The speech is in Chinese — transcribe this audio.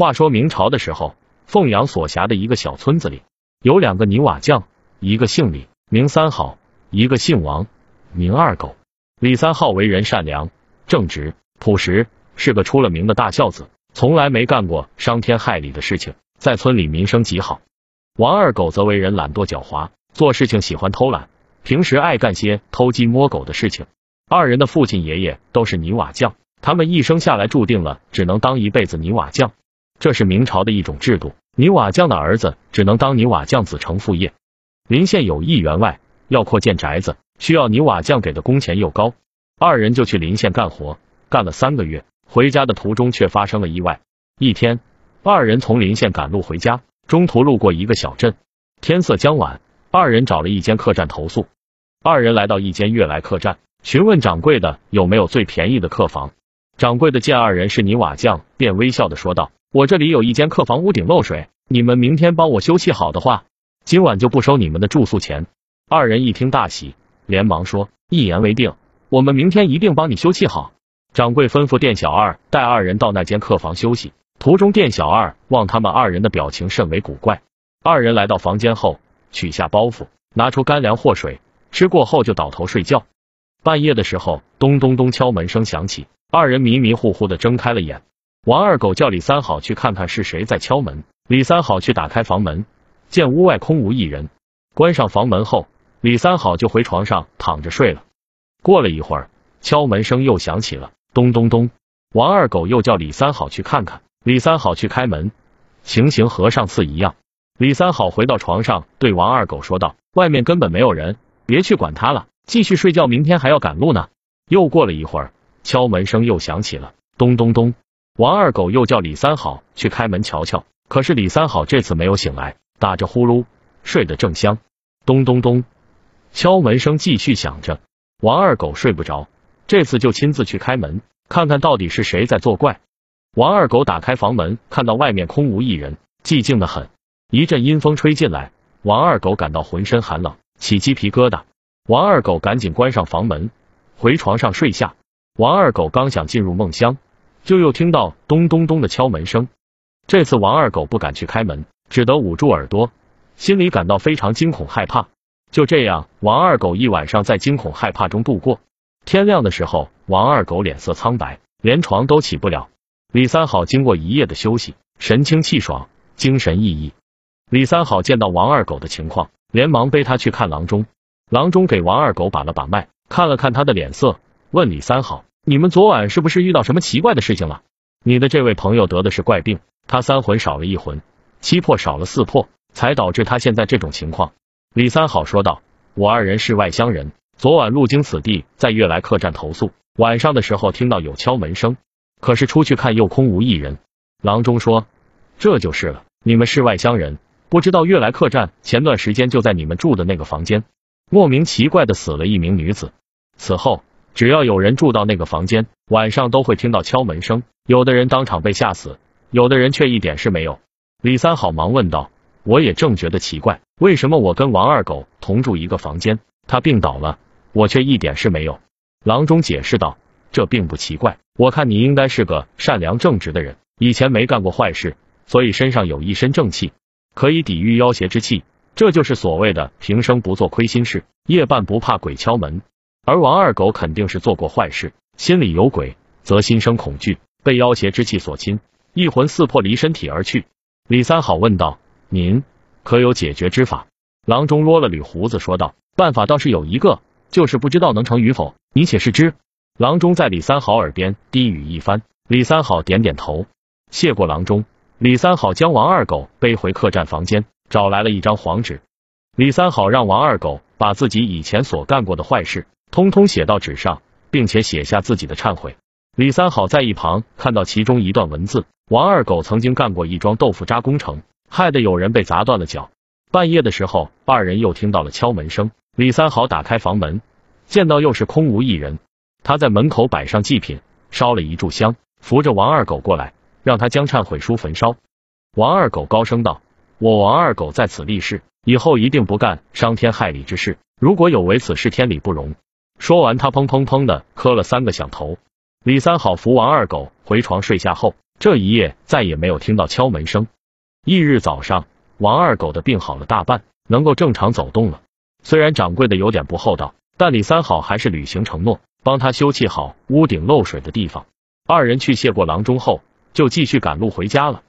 话说明朝的时候，凤阳所辖的一个小村子里，有两个泥瓦匠，一个姓李，名三好；一个姓王，名二狗。李三好为人善良、正直、朴实，是个出了名的大孝子，从来没干过伤天害理的事情，在村里名声极好。王二狗则为人懒惰狡猾，做事情喜欢偷懒，平时爱干些偷鸡摸狗的事情。二人的父亲、爷爷都是泥瓦匠，他们一生下来注定了只能当一辈子泥瓦匠。这是明朝的一种制度，泥瓦匠的儿子只能当泥瓦匠，子承父业。临县有一员外要扩建宅子，需要泥瓦匠给的工钱又高，二人就去临县干活，干了三个月，回家的途中却发生了意外。一天，二人从临县赶路回家，中途路过一个小镇，天色将晚，二人找了一间客栈投宿。二人来到一间悦来客栈，询问掌柜的有没有最便宜的客房。掌柜的见二人是泥瓦匠，便微笑的说道。我这里有一间客房，屋顶漏水，你们明天帮我修葺好的话，今晚就不收你们的住宿钱。二人一听大喜，连忙说：“一言为定，我们明天一定帮你修葺好。”掌柜吩咐店小二带二人到那间客房休息。途中，店小二望他们二人的表情甚为古怪。二人来到房间后，取下包袱，拿出干粮或水，吃过后就倒头睡觉。半夜的时候，咚咚咚敲门声响起，二人迷迷糊糊的睁开了眼。王二狗叫李三好去看看是谁在敲门。李三好去打开房门，见屋外空无一人。关上房门后，李三好就回床上躺着睡了。过了一会儿，敲门声又响起了，咚咚咚。王二狗又叫李三好去看看。李三好去开门，情形和上次一样。李三好回到床上，对王二狗说道：“外面根本没有人，别去管他了，继续睡觉，明天还要赶路呢。”又过了一会儿，敲门声又响起了，咚咚咚。王二狗又叫李三好去开门瞧瞧，可是李三好这次没有醒来，打着呼噜睡得正香。咚咚咚，敲门声继续响着，王二狗睡不着，这次就亲自去开门，看看到底是谁在作怪。王二狗打开房门，看到外面空无一人，寂静的很。一阵阴风吹进来，王二狗感到浑身寒冷，起鸡皮疙瘩。王二狗赶紧关上房门，回床上睡下。王二狗刚想进入梦乡。就又听到咚咚咚的敲门声，这次王二狗不敢去开门，只得捂住耳朵，心里感到非常惊恐害怕。就这样，王二狗一晚上在惊恐害怕中度过。天亮的时候，王二狗脸色苍白，连床都起不了。李三好经过一夜的休息，神清气爽，精神奕奕。李三好见到王二狗的情况，连忙背他去看郎中。郎中给王二狗把了把脉，看了看他的脸色，问李三好。你们昨晚是不是遇到什么奇怪的事情了？你的这位朋友得的是怪病，他三魂少了一魂，七魄少了四魄，才导致他现在这种情况。李三好说道：“我二人是外乡人，昨晚路经此地，在悦来客栈投宿。晚上的时候听到有敲门声，可是出去看又空无一人。”郎中说：“这就是了，你们是外乡人，不知道悦来客栈前段时间就在你们住的那个房间，莫名奇怪的死了一名女子。此后。”只要有人住到那个房间，晚上都会听到敲门声，有的人当场被吓死，有的人却一点事没有。李三好忙问道：“我也正觉得奇怪，为什么我跟王二狗同住一个房间，他病倒了，我却一点事没有？”郎中解释道：“这并不奇怪，我看你应该是个善良正直的人，以前没干过坏事，所以身上有一身正气，可以抵御妖邪之气，这就是所谓的平生不做亏心事，夜半不怕鬼敲门。”而王二狗肯定是做过坏事，心里有鬼，则心生恐惧，被妖邪之气所侵，一魂四魄离身体而去。李三好问道：“您可有解决之法？”郎中捋了捋胡子，说道：“办法倒是有一个，就是不知道能成与否，你且试之。”郎中在李三好耳边低语一番，李三好点点头，谢过郎中。李三好将王二狗背回客栈房间，找来了一张黄纸。李三好让王二狗把自己以前所干过的坏事。通通写到纸上，并且写下自己的忏悔。李三好在一旁看到其中一段文字：王二狗曾经干过一桩豆腐渣工程，害得有人被砸断了脚。半夜的时候，二人又听到了敲门声。李三好打开房门，见到又是空无一人。他在门口摆上祭品，烧了一炷香，扶着王二狗过来，让他将忏悔书焚烧。王二狗高声道：“我王二狗在此立誓，以后一定不干伤天害理之事。如果有违此事，天理不容。”说完，他砰砰砰的磕了三个响头。李三好扶王二狗回床睡下后，这一夜再也没有听到敲门声。翌日早上，王二狗的病好了大半，能够正常走动了。虽然掌柜的有点不厚道，但李三好还是履行承诺，帮他修葺好屋顶漏水的地方。二人去谢过郎中后，就继续赶路回家了。